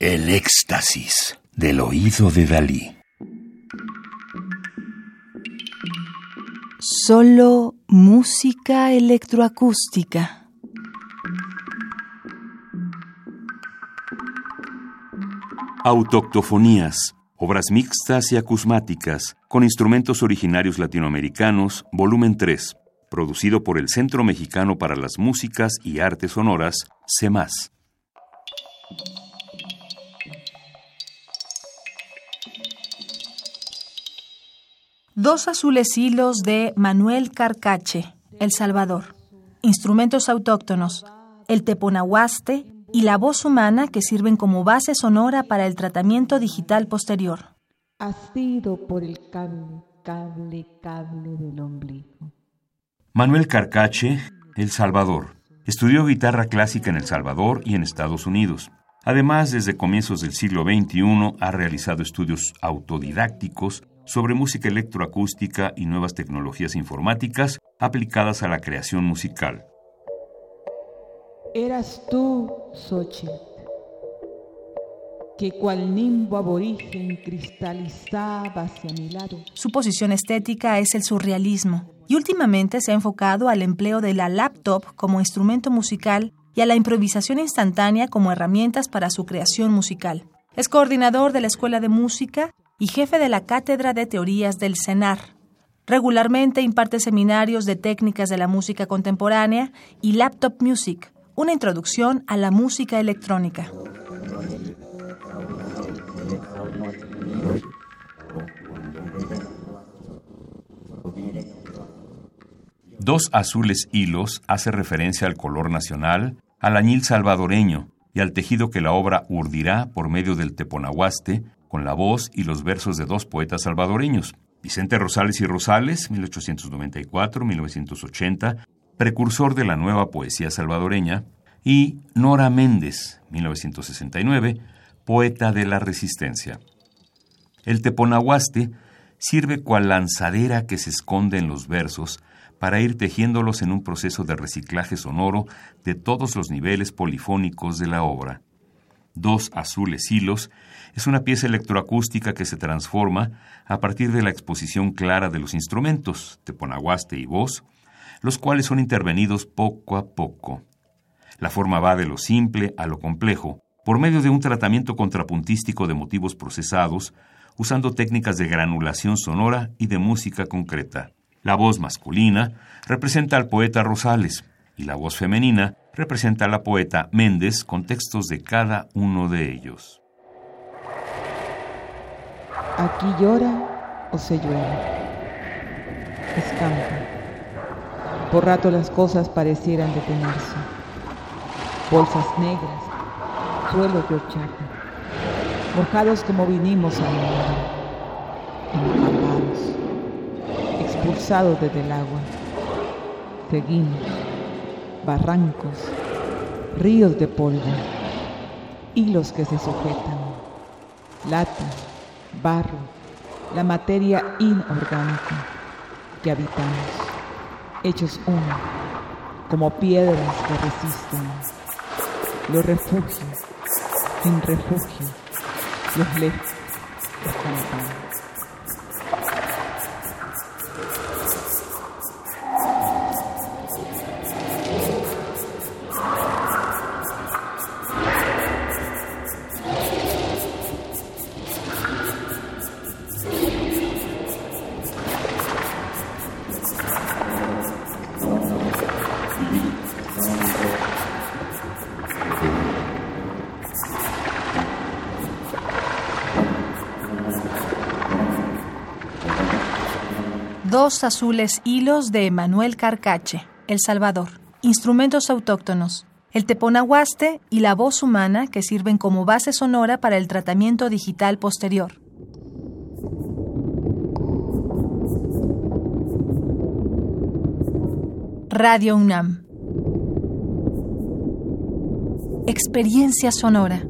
El éxtasis del oído de Dalí. Solo música electroacústica. Autoctofonías, obras mixtas y acusmáticas, con instrumentos originarios latinoamericanos, volumen 3, producido por el Centro Mexicano para las Músicas y Artes Sonoras, CEMAS. Dos azules hilos de Manuel Carcache, El Salvador. Instrumentos autóctonos, el teponahuaste y la voz humana que sirven como base sonora para el tratamiento digital posterior. Ha sido por el cable, cable, cable del ombligo. Manuel Carcache, El Salvador. Estudió guitarra clásica en El Salvador y en Estados Unidos. Además, desde comienzos del siglo XXI ha realizado estudios autodidácticos sobre música electroacústica y nuevas tecnologías informáticas aplicadas a la creación musical. Eras tú, Xochitl, que cual nimbo aborigen cristalizaba hacia mi lado. Su posición estética es el surrealismo y últimamente se ha enfocado al empleo de la laptop como instrumento musical y a la improvisación instantánea como herramientas para su creación musical. Es coordinador de la Escuela de Música y jefe de la Cátedra de Teorías del CENAR. Regularmente imparte seminarios de técnicas de la música contemporánea y Laptop Music, una introducción a la música electrónica. Dos azules hilos hace referencia al color nacional, al añil salvadoreño y al tejido que la obra urdirá por medio del teponahuaste con la voz y los versos de dos poetas salvadoreños, Vicente Rosales y Rosales, 1894-1980, precursor de la nueva poesía salvadoreña, y Nora Méndez, 1969, poeta de la resistencia. El teponahuaste sirve cual lanzadera que se esconde en los versos para ir tejiéndolos en un proceso de reciclaje sonoro de todos los niveles polifónicos de la obra. Dos azules hilos es una pieza electroacústica que se transforma a partir de la exposición clara de los instrumentos, teponahuaste y voz, los cuales son intervenidos poco a poco. La forma va de lo simple a lo complejo, por medio de un tratamiento contrapuntístico de motivos procesados, usando técnicas de granulación sonora y de música concreta. La voz masculina representa al poeta Rosales y la voz femenina representa a la poeta Méndez con textos de cada uno de ellos. Aquí llora o se llueve. Escampa. Por rato las cosas parecieran detenerse. Bolsas negras, suelo de horchata, mojados como vinimos a la expulsados desde el agua. Seguimos, barrancos, ríos de polvo, hilos que se sujetan, lata, barro, la materia inorgánica que habitamos, hechos uno, como piedras que resisten, los refugios, sin refugio, los lejos, escampados. Dos azules hilos de Manuel Carcache, El Salvador. Instrumentos autóctonos. El teponahuaste y la voz humana que sirven como base sonora para el tratamiento digital posterior. Radio UNAM. Experiencia sonora.